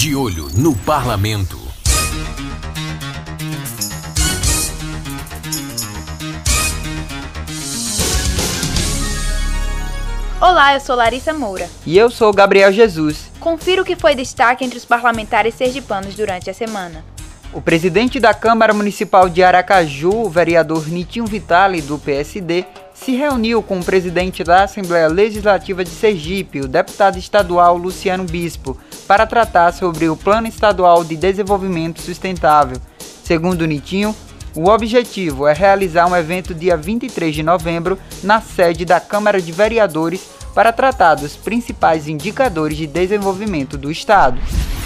De olho no parlamento. Olá, eu sou Larissa Moura. E eu sou Gabriel Jesus. Confira o que foi destaque entre os parlamentares sergipanos durante a semana. O presidente da Câmara Municipal de Aracaju, o vereador Nitinho Vitali, do PSD, se reuniu com o presidente da Assembleia Legislativa de Sergipe, o deputado estadual Luciano Bispo, para tratar sobre o Plano Estadual de Desenvolvimento Sustentável. Segundo Nitinho, o objetivo é realizar um evento dia 23 de novembro na sede da Câmara de Vereadores para tratar dos principais indicadores de desenvolvimento do Estado.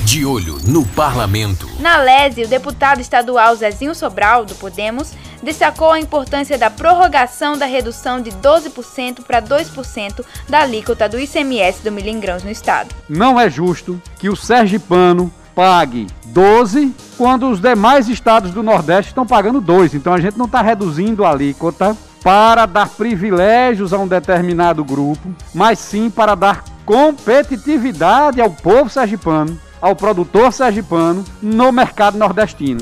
De olho no parlamento. Na Lese, o deputado estadual Zezinho Sobral, do Podemos, destacou a importância da prorrogação da redução de 12% para 2% da alíquota do ICMS do milho em grãos no estado. Não é justo que o sergipano pague 12 quando os demais estados do Nordeste estão pagando 2. Então a gente não está reduzindo a alíquota para dar privilégios a um determinado grupo, mas sim para dar competitividade ao povo sergipano, ao produtor sergipano no mercado nordestino.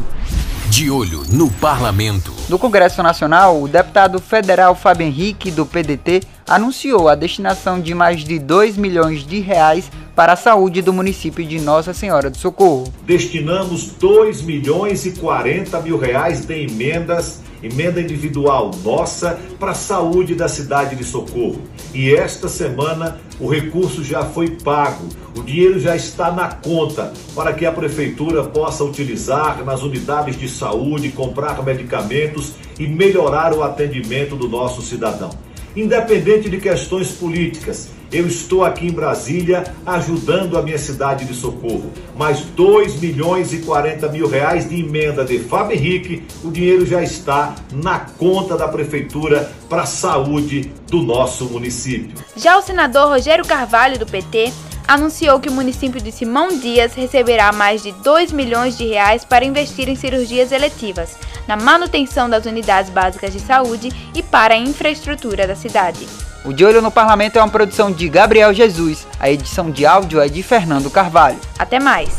De olho no parlamento. No Congresso Nacional, o deputado federal Fábio Henrique, do PDT, anunciou a destinação de mais de 2 milhões de reais para a saúde do município de Nossa Senhora do Socorro. Destinamos 2 milhões e 40 mil reais de emendas emenda individual nossa para a saúde da cidade de Socorro. E esta semana o recurso já foi pago, o dinheiro já está na conta para que a prefeitura possa utilizar nas unidades de saúde, comprar medicamentos e melhorar o atendimento do nosso cidadão. Independente de questões políticas, eu estou aqui em Brasília ajudando a minha cidade de Socorro. Mais 2 milhões e 40 mil reais de emenda de Fábio Henrique, o dinheiro já está na conta da Prefeitura para a saúde do nosso município. Já o senador Rogério Carvalho, do PT, anunciou que o município de Simão Dias receberá mais de 2 milhões de reais para investir em cirurgias eletivas, na manutenção das unidades básicas de saúde e para a infraestrutura da cidade. O De Olho no Parlamento é uma produção de Gabriel Jesus. A edição de áudio é de Fernando Carvalho. Até mais.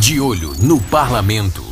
De Olho no Parlamento.